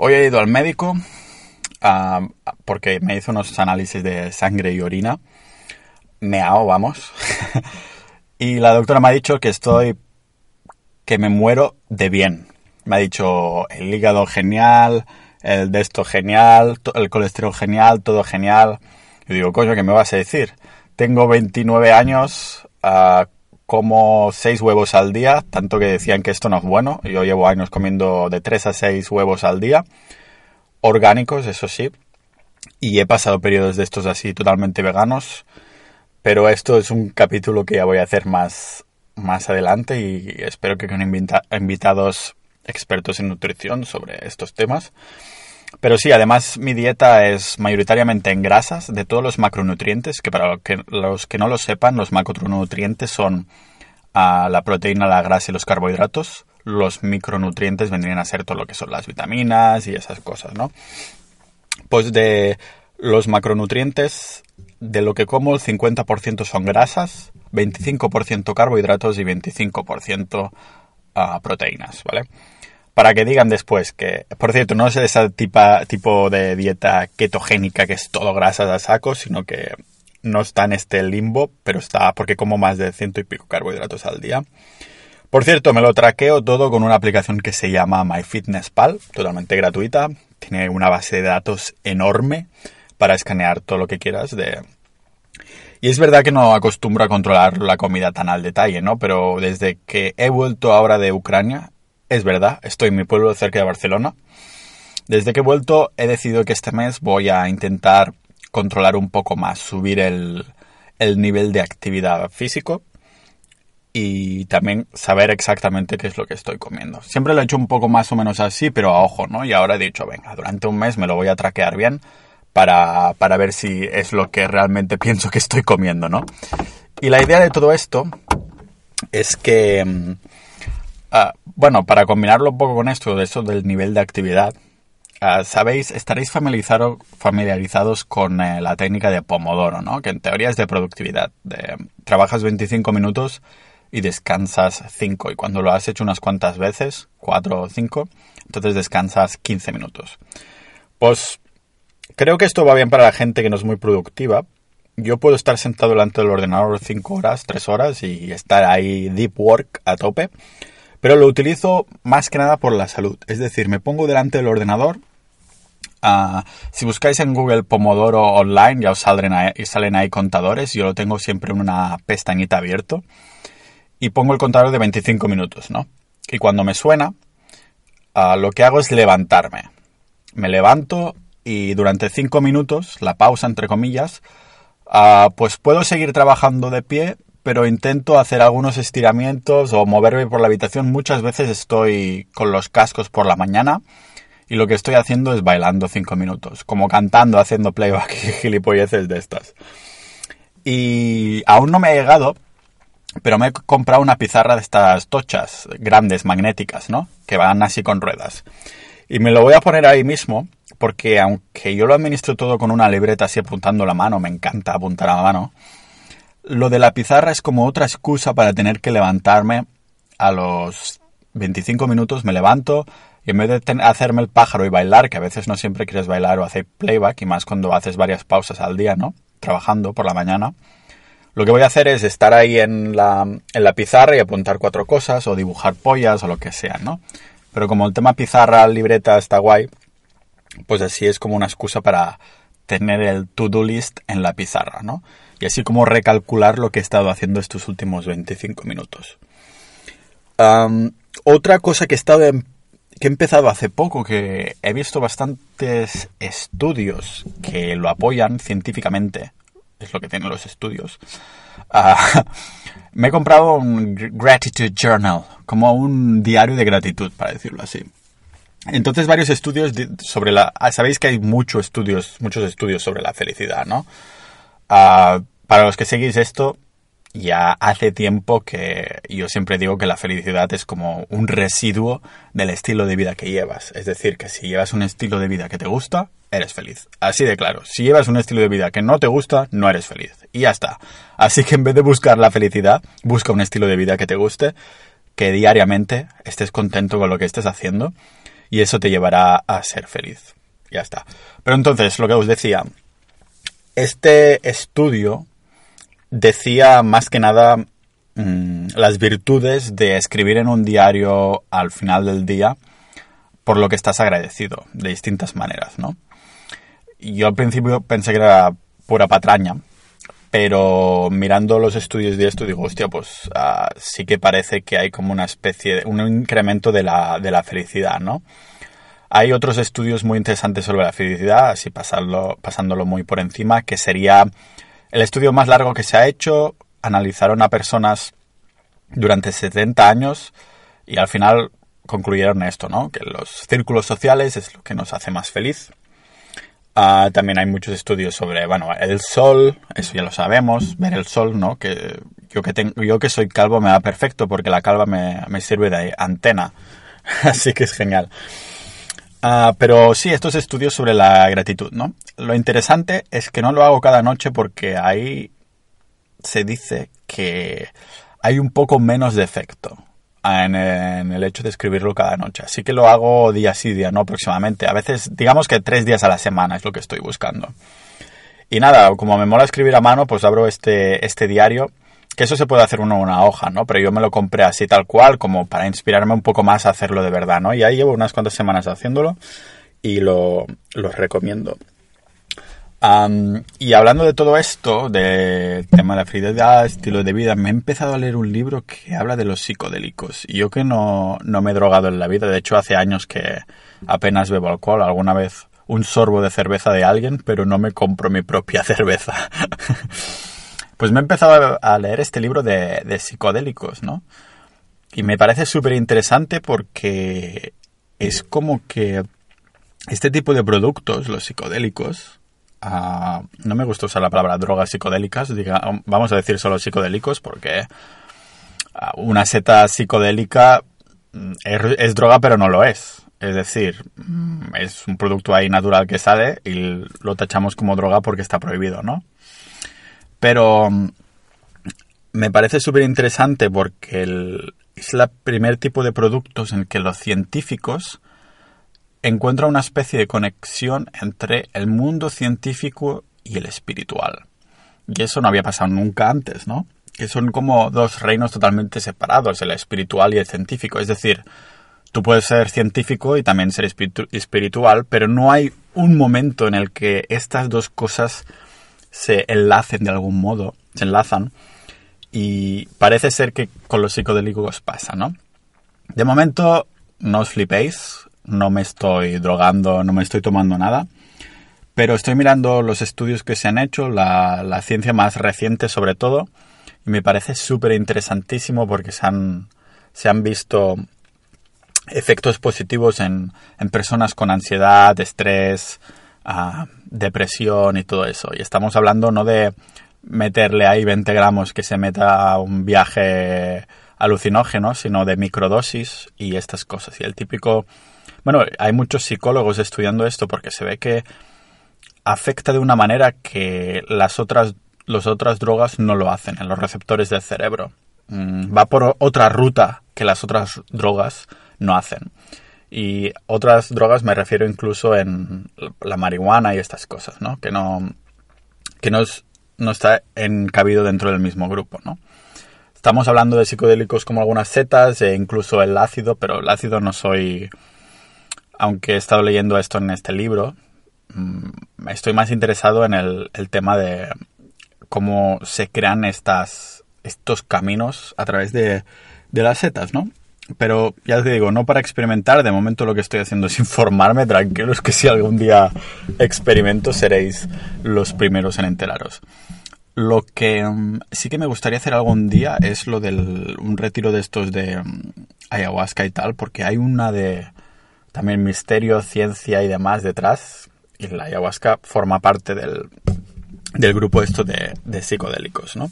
Hoy he ido al médico ah, porque me hizo unos análisis de sangre y orina. Me hago, vamos. y la doctora me ha dicho que estoy. que me muero de bien. Me ha dicho el hígado genial, el de genial, el colesterol genial, todo genial. Y digo, coño, ¿qué me vas a decir? Tengo 29 años, uh, como 6 huevos al día, tanto que decían que esto no es bueno. Yo llevo años comiendo de 3 a 6 huevos al día, orgánicos, eso sí. Y he pasado periodos de estos así totalmente veganos. Pero esto es un capítulo que ya voy a hacer más, más adelante y espero que con invitados expertos en nutrición sobre estos temas. Pero sí, además mi dieta es mayoritariamente en grasas de todos los macronutrientes, que para los que, no lo sepan, los macronutrientes son ah, la proteína, la grasa y los carbohidratos. Los micronutrientes vendrían a ser todo lo que son las vitaminas y esas cosas, ¿no? Pues de los macronutrientes, de lo que como, el 50% son grasas, 25% carbohidratos y 25% ah, proteínas, ¿vale? Para que digan después que, por cierto, no es ese tipo de dieta ketogénica que es todo grasas a saco, sino que no está en este limbo, pero está porque como más de ciento y pico carbohidratos al día. Por cierto, me lo traqueo todo con una aplicación que se llama MyFitnessPal, totalmente gratuita. Tiene una base de datos enorme para escanear todo lo que quieras de... Y es verdad que no acostumbro a controlar la comida tan al detalle, ¿no? Pero desde que he vuelto ahora de Ucrania, es verdad, estoy en mi pueblo cerca de Barcelona. Desde que he vuelto he decidido que este mes voy a intentar controlar un poco más, subir el, nivel de actividad físico y también saber exactamente qué es lo que estoy comiendo. Siempre lo he hecho un poco más o menos así, pero a ojo, ¿no? Y ahora he dicho, venga, durante un mes me lo voy a traquear bien para, para ver si es lo que realmente pienso que estoy comiendo, ¿no? Y la idea de todo esto es que Ah, bueno, para combinarlo un poco con esto, de eso del nivel de actividad, ah, sabéis, estaréis familiarizados con eh, la técnica de Pomodoro, ¿no? Que en teoría es de productividad. Trabajas 25 minutos y descansas 5. Y cuando lo has hecho unas cuantas veces, 4 o 5, entonces descansas 15 minutos. Pues creo que esto va bien para la gente que no es muy productiva. Yo puedo estar sentado delante del ordenador 5 horas, 3 horas y estar ahí deep work a tope. Pero lo utilizo más que nada por la salud. Es decir, me pongo delante del ordenador. Ah, si buscáis en Google Pomodoro Online, ya os salen ahí, contadores. Yo lo tengo siempre en una pestañita abierto. Y pongo el contador de 25 minutos, ¿no? Y cuando me suena, ah, lo que hago es levantarme. Me levanto y durante 5 minutos, la pausa entre comillas, ah, pues puedo seguir trabajando de pie pero intento hacer algunos estiramientos o moverme por la habitación. Muchas veces estoy con los cascos por la mañana y lo que estoy haciendo es bailando cinco minutos, como cantando, haciendo playback y gilipolleces de estas. Y aún no me ha llegado, pero me he comprado una pizarra de estas tochas grandes, magnéticas, ¿no? Que van así con ruedas. Y me lo voy a poner ahí mismo, porque aunque yo lo administro todo con una libreta así apuntando la mano, me encanta apuntar la mano, lo de la pizarra es como otra excusa para tener que levantarme a los 25 minutos, me levanto y en vez de hacerme el pájaro y bailar, que a veces no siempre quieres bailar o hacer playback, y más cuando haces varias pausas al día, ¿no? Trabajando por la mañana. Lo que voy a hacer es estar ahí en la, en la pizarra y apuntar cuatro cosas o dibujar pollas o lo que sea, ¿no? Pero como el tema pizarra, libreta está guay, pues así es como una excusa para tener el to-do list en la pizarra, ¿no? Y así como recalcular lo que he estado haciendo estos últimos 25 minutos. otra cosa que he, estado que he empezado hace poco, que he visto bastantes estudios que lo apoyan científicamente, es lo que tienen los estudios, ah, me he comprado un Gratitude Journal, como un diario de gratitud, para decirlo así. Entonces varios estudios sobre la... Sabéis que hay muchos estudios, muchos estudios sobre la felicidad, ¿no? Ah, para los que seguís esto, ya hace tiempo que yo siempre digo que la felicidad es como un residuo del estilo de vida que llevas. Es decir, que si llevas un estilo de vida que te gusta, eres feliz. Así de claro. Si llevas un estilo de vida que no te gusta, no eres feliz. Y ya está. Así que en vez de buscar la felicidad, busca un estilo de vida que te guste, que diariamente estés contento con lo que estés haciendo, y eso te llevará a ser feliz. Ya está. Pero entonces, lo que os decía, este estudio decía más que nada mm, las virtudes de escribir en un diario al final del día por lo que estás agradecido, de distintas maneras, ¿no? Yo al principio pensé que era pura patraña, pero mirando los estudios de esto digo, hostia, pues ah, sí que parece que hay como una especie de un incremento de la, de la felicidad, ¿no? Hay otros estudios muy interesantes sobre la felicidad, así pasarlo, pasándolo muy por encima, que sería el estudio más largo que se ha hecho. Analizaron a personas durante 70 años y al final concluyeron esto, ¿no? Que los círculos sociales es lo que nos hace más feliz. Ah, también hay muchos estudios sobre, bueno, el sol, eso ya lo sabemos, ver el sol, ¿no? Que yo que, tengo, yo que soy calvo me va perfecto porque la calva me, me sirve de antena. Así que es genial. Ah, pero sí, estos estudios sobre la gratitud, ¿no? Lo interesante es que no lo hago cada noche porque ahí se dice que hay un poco menos de efecto en, el hecho de escribirlo cada noche. Así que lo hago día sí, día no aproximadamente. A veces, digamos que tres días a la semana es lo que estoy buscando. Y nada, como me mola escribir a mano, pues abro este, este diario que eso se puede hacer uno una hoja, ¿no? Pero yo me lo compré así tal cual, como para inspirarme un poco más a hacerlo de verdad, ¿no? Y ahí llevo unas cuantas semanas haciéndolo y lo, recomiendo. y hablando de todo esto, del tema de la felicidad, estilo de vida, me he empezado a leer un libro que habla de los psicodélicos. Y yo que no, no me he drogado en la vida, de hecho hace años que apenas bebo alcohol, alguna vez un sorbo de cerveza de alguien, pero no me compro mi propia cerveza. Pues me he empezado a leer este libro de, psicodélicos, ¿no? Y me parece súper interesante porque es como que este tipo de productos, los psicodélicos, ah, no me gusta usar la palabra drogas psicodélicas, vamos a decir solo psicodélicos porque ah, una seta psicodélica mm, es, droga pero no lo es. Es decir, mm, es un producto ahí natural que sale y lo tachamos como droga porque está prohibido, ¿no? Pero mm, me parece súper interesante porque es el primer tipo de productos en que los científicos encuentran una especie de conexión entre el mundo científico y el espiritual. Y eso no había pasado nunca antes, ¿no? Que son como dos reinos totalmente separados, el espiritual y el científico. Es decir, tú puedes ser científico y también ser espiritual, pero no hay un momento en el que estas dos cosas se enlacen de algún modo, se enlazan, y parece ser que con los psicodélicos pasa, ¿no? De momento, no os flipéis, no me estoy drogando, no me estoy tomando nada, pero estoy mirando los estudios que se han hecho, la, ciencia más reciente sobre todo, y me parece súper interesantísimo porque se han, se han visto efectos positivos en, en personas con ansiedad, estrés, depresión y todo eso. Y estamos hablando no de meterle ahí 20 gramos que se meta a un viaje alucinógeno, sino de microdosis y estas cosas. Y el típico... Bueno, hay muchos psicólogos estudiando esto porque se ve que afecta de una manera que las otras, las otras drogas no lo hacen en los receptores del cerebro. Mm, va por otra ruta que las otras drogas no hacen. Y otras drogas me refiero incluso en la marihuana y estas cosas, ¿no? Que no, que no, no está encabido dentro del mismo grupo, ¿no? Estamos hablando de psicodélicos como algunas setas e incluso el ácido, pero el ácido no soy... Aunque he estado leyendo esto en este libro, mm, estoy más interesado en el, el tema de cómo se crean estas, estos caminos a través de, de las setas, ¿no? Pero ya te digo, no para experimentar, de momento lo que estoy haciendo es informarme, tranquilos que si algún día experimento seréis los primeros en enteraros. Lo que mm, sí que me gustaría hacer algún día es lo del un retiro de estos de mm, ayahuasca y tal, porque hay una de también misterio, ciencia y demás detrás, y la ayahuasca forma parte del, del grupo esto de, de psicodélicos, ¿no?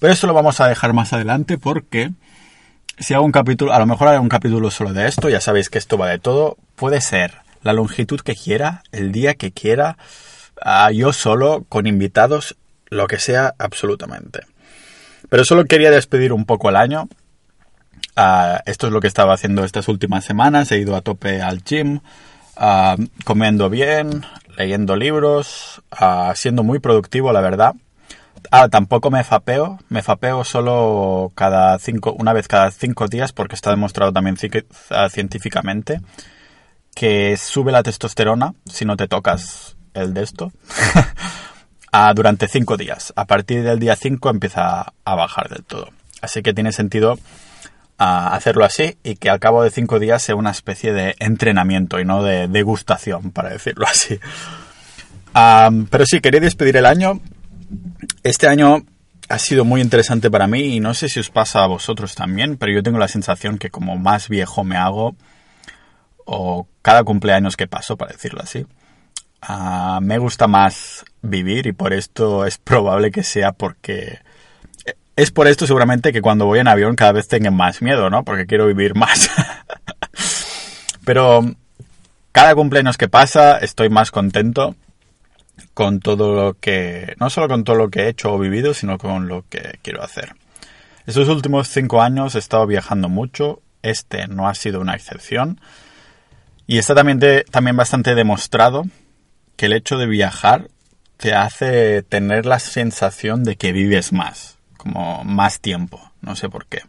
Pero eso lo vamos a dejar más adelante porque si hago un capítulo, a lo mejor haré un capítulo solo de esto, ya sabéis que esto va de todo. Puede ser la longitud que quiera, el día que quiera, ah, yo solo, con invitados, lo que sea, absolutamente. Pero solo quería despedir un poco el año Ah, esto es lo que estaba haciendo estas últimas semanas. He ido a tope al gym, ah, comiendo bien, leyendo libros, ah, siendo muy productivo, la verdad. Ah, tampoco me fapeo. Me fapeo solo cada cinco, una vez cada cinco días porque está demostrado también científicamente que sube la testosterona si no te tocas el de esto durante cinco días. A partir del día 5 empieza a bajar del todo. Así que tiene sentido hacerlo así y que al cabo de cinco días sea una especie de entrenamiento y no de degustación, para decirlo así. pero sí, quería despedir el año. Este año ha sido muy interesante para mí y no sé si os pasa a vosotros también, pero yo tengo la sensación que como más viejo me hago, o cada cumpleaños que paso, para decirlo así, ah, me gusta más vivir y por esto es probable que sea porque es por esto seguramente que cuando voy en avión cada vez tengo más miedo, ¿no? Porque quiero vivir más. Pero cada cumpleaños que pasa estoy más contento con todo lo que, no solo con todo lo que he hecho o vivido, sino con lo que quiero hacer. Estos últimos cinco años he estado viajando mucho, este no ha sido una excepción. Y está también, también bastante demostrado que el hecho de viajar te hace tener la sensación de que vives más como más tiempo, no sé por qué.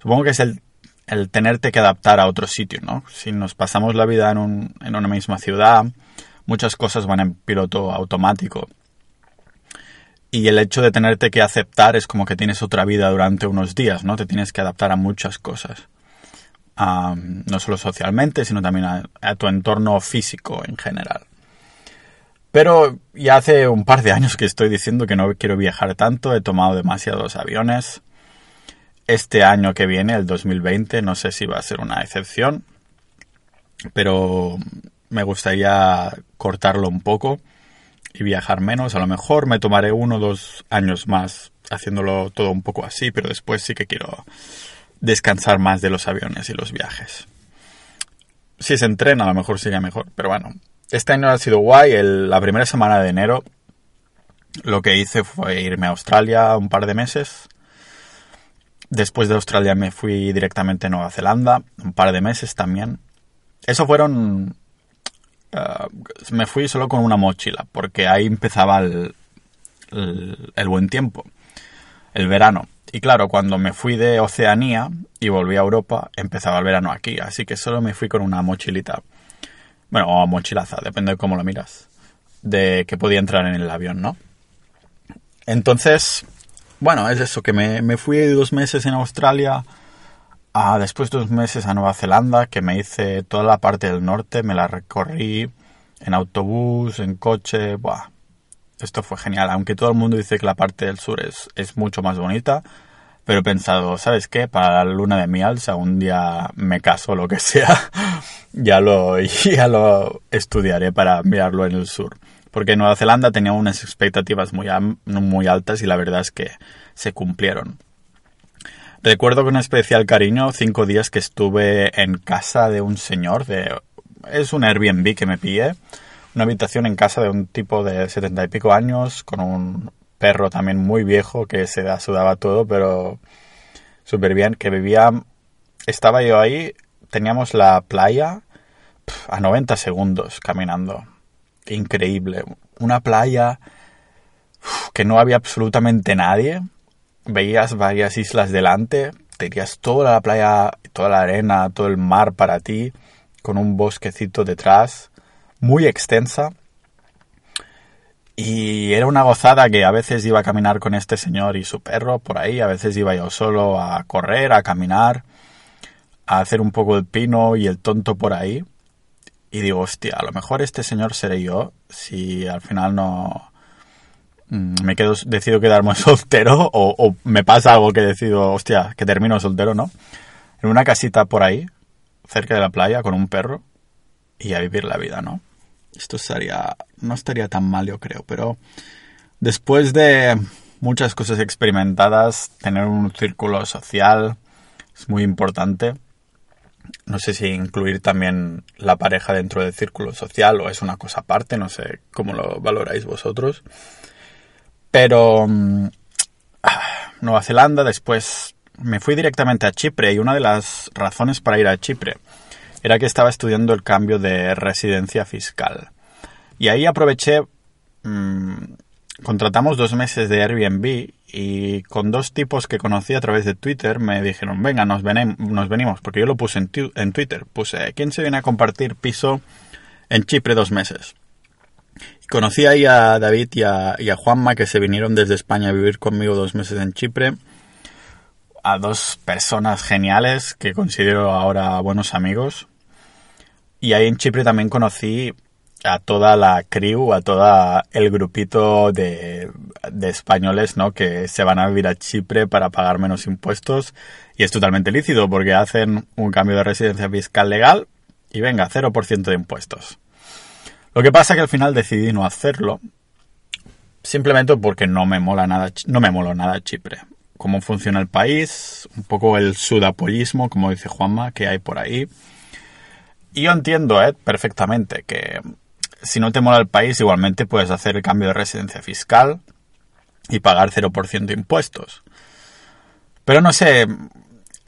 Supongo que es el, el tenerte que adaptar a otro sitio, ¿no? Si nos pasamos la vida en, un, en una misma ciudad, muchas cosas van en piloto automático. Y el hecho de tenerte que aceptar es como que tienes otra vida durante unos días, ¿no? Te tienes que adaptar a muchas cosas. no solo socialmente, sino también a, tu entorno físico en general. Pero ya hace un par de años que estoy diciendo que no quiero viajar tanto, he tomado demasiados aviones. Este año que viene, el 2020, no sé si va a ser una excepción, pero me gustaría cortarlo un poco y viajar menos. A lo mejor me tomaré uno o dos años más haciéndolo todo un poco así, pero después sí que quiero descansar más de los aviones y los viajes. Si se entrena, a lo mejor sigue mejor, pero bueno, este año ha sido guay. la primera semana de enero lo que hice fue irme a Australia un par de meses. Después de Australia me fui directamente a Nueva Zelanda, un par de meses también. Eso fueron... Eh, me fui solo con una mochila, porque ahí empezaba el, el buen tiempo, el verano. Y claro, cuando me fui de Oceanía y volví a Europa, empezaba el verano aquí, así que solo me fui con una mochilita bueno, o mochilaza, depende de cómo lo miras, de que podía entrar en el avión, ¿no? Entonces, bueno, es eso, que me, me fui dos meses en Australia, a, después dos meses a Nueva Zelanda, que me hice toda la parte del norte, me la recorrí en autobús, en coche, buah, esto fue genial, aunque todo el mundo dice que la parte del sur es, es mucho más bonita, pero he pensado, ¿sabes qué? Para la luna de miel, si algún día me caso lo que sea, ya lo, ya lo estudiaré para mirarlo en el sur. Porque Nueva Zelanda tenía unas expectativas muy, muy altas y la verdad es que se cumplieron. Recuerdo con especial cariño cinco días que estuve en casa de un señor, de, es un Airbnb que me pillé, una habitación en casa de un tipo de setenta y pico años, con un perro también muy viejo que se sudaba todo, pero súper bien, que vivía, estaba yo ahí, teníamos la playa a 90 segundos caminando. Increíble. Una playa que no había absolutamente nadie. Veías varias islas delante, tenías toda la playa, toda la arena, todo el mar para ti, con un bosquecito detrás, muy extensa y era una gozada que a veces iba a caminar con este señor y su perro por ahí, a veces iba yo solo a correr, a caminar, a hacer un poco el pino y el tonto por ahí. Y digo, hostia, a lo mejor este señor seré yo si al final no me quedo, decido quedarme soltero o, o me pasa algo que decido, hostia, que termino soltero, ¿no? En una casita por ahí, cerca de la playa, con un perro y a vivir la vida, ¿no? Esto estaría, no estaría tan mal, yo creo, pero después de muchas cosas experimentadas, tener un círculo social es muy importante. No sé si incluir también la pareja dentro del círculo social o es una cosa aparte, no sé cómo lo valoráis vosotros. Pero mm, Nueva Zelanda, después me fui directamente a Chipre y una de las razones para ir a Chipre era que estaba estudiando el cambio de residencia fiscal. Y ahí aproveché, mm, contratamos dos meses de Airbnb y con dos tipos que conocí a través de Twitter me dijeron, venga, nos, nos venimos, porque yo lo puse en, en Twitter, puse, ¿quién se viene a compartir piso en Chipre dos meses? Conocí ahí a David y a, Juanma que se vinieron desde España a vivir conmigo dos meses en Chipre. A dos personas geniales que considero ahora buenos amigos. Y ahí en Chipre también conocí a toda la crew, a todo el grupito de, españoles, ¿no? Que se van a vivir a Chipre para pagar menos impuestos. Y es totalmente lícito porque hacen un cambio de residencia fiscal legal y venga, 0% de impuestos. Lo que pasa es que al final decidí no hacerlo. Simplemente porque no me mola nada, no me mola nada Chipre. Cómo funciona el país, un poco el sudapollismo, como dice Juanma, que hay por ahí. Y yo entiendo, eh, perfectamente que si no te mola el país, igualmente puedes hacer el cambio de residencia fiscal y pagar 0% de impuestos. Pero no sé,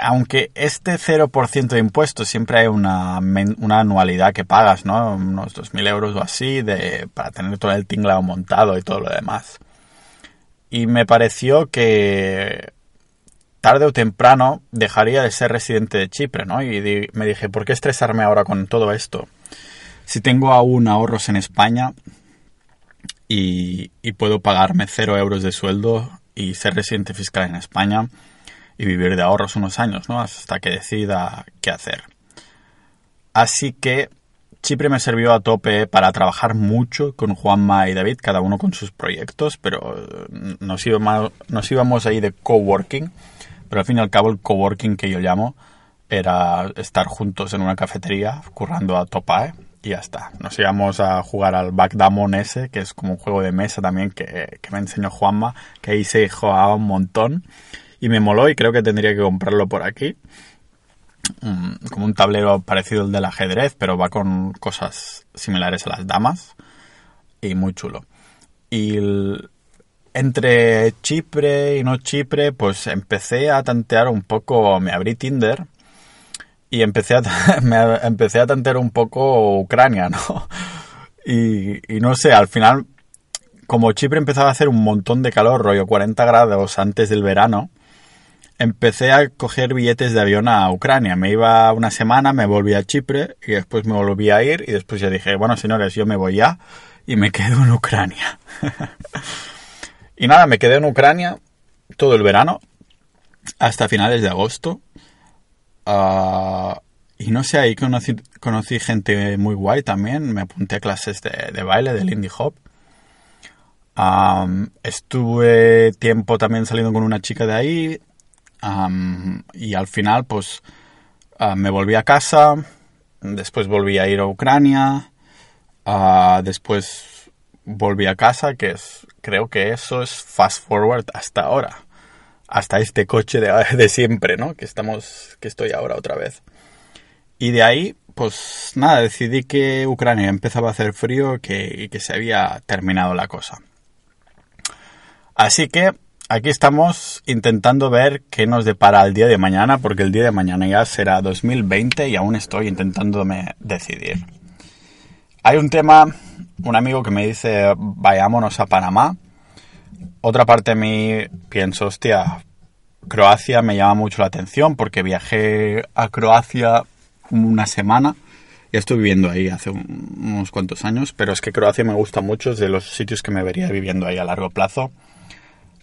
aunque este 0% de impuestos siempre hay una, anualidad que pagas, ¿no? Unos 2.000 euros o así de, para tener todo el tinglado montado y todo lo demás. Y me pareció que tarde o temprano dejaría de ser residente de Chipre, ¿no? Y me dije, ¿por qué estresarme ahora con todo esto? Si tengo aún ahorros en España y, y puedo pagarme 0 euros de sueldo y ser residente fiscal en España, y vivir de ahorros unos años, ¿no? Hasta que decida qué hacer. Así que Chipre me sirvió a tope para trabajar mucho con Juanma y David, cada uno con sus proyectos, pero eh, nos íbamos, nos íbamos ahí de coworking, pero al fin y al cabo el coworking que yo llamo era estar juntos en una cafetería currando a topae y ya está. Nos íbamos a jugar al Backdamon ese, que es como un juego de mesa también que, que me enseñó Juanma, que ahí se jugaba un montón y me moló y creo que tendría que comprarlo por aquí. Mm, como un tablero parecido al del ajedrez, pero va con cosas similares a las damas y muy chulo. Y entre Chipre y no Chipre, pues empecé a tantear un poco, me abrí Tinder y empecé a, empecé a tantear un poco Ucrania, ¿no? Y no sé, al final, como Chipre empezaba a hacer un montón de calor, rollo 40 grados antes del verano, empecé a coger billetes de avión a Ucrania. Me iba una semana, me volví a Chipre y después me volví a ir y después ya dije, bueno señores, yo me voy ya y me quedo en Ucrania. y nada, me quedé en Ucrania todo el verano hasta finales de agosto. Ah, y no sé, ahí conocí, conocí, gente muy guay también. Me apunté a clases de, baile, de Lindy Hop. estuve tiempo también saliendo con una chica de ahí y al final, pues, ah, me volví a casa, después volví a ir a Ucrania, ah, después volví a casa, que es, creo que eso es fast forward hasta ahora, hasta este coche de, de siempre, ¿no? Que estamos, que estoy ahora otra vez. Y de ahí, pues nada, decidí que Ucrania empezaba a hacer frío que, y que se había terminado la cosa. Así que aquí estamos intentando ver qué nos depara el día de mañana, porque el día de mañana ya será 2020 y aún estoy intentándome decidir. Hay un tema, un amigo que me dice, vayámonos a Panamá. Otra parte de mí pienso, hostia, Croacia me llama mucho la atención porque viajé a Croacia una semana. Ya estoy viviendo ahí hace unos cuantos años, pero es que Croacia me gusta mucho, es de los sitios que me vería viviendo ahí a largo plazo.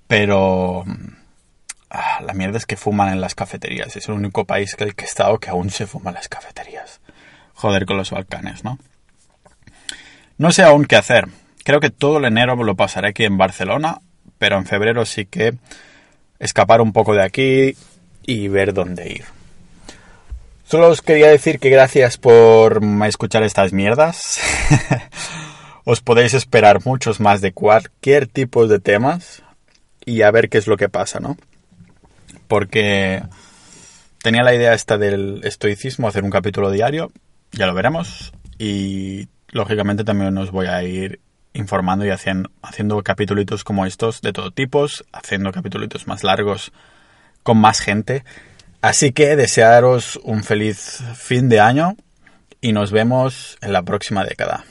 Pero ah, la mierda es que fuman en las cafeterías. Es el único país que el que he estado que aún se fuma en las cafeterías. Joder con los Balcanes, ¿no? No sé aún qué hacer. Creo que todo el enero lo pasaré aquí en Barcelona, pero en febrero sí que escapar un poco de aquí y ver dónde ir. Solo os quería decir que gracias por escuchar estas mierdas. os podéis esperar muchos más de cualquier tipo de temas y a ver qué es lo que pasa, ¿no? Porque tenía la idea esta del estoicismo, hacer un capítulo diario, ya lo veremos, y lógicamente también os voy a ir informando y haciendo, haciendo capítulos como estos de todo tipo, haciendo capítulos más largos con más gente. Así que desearos un feliz fin de año y nos vemos en la próxima década.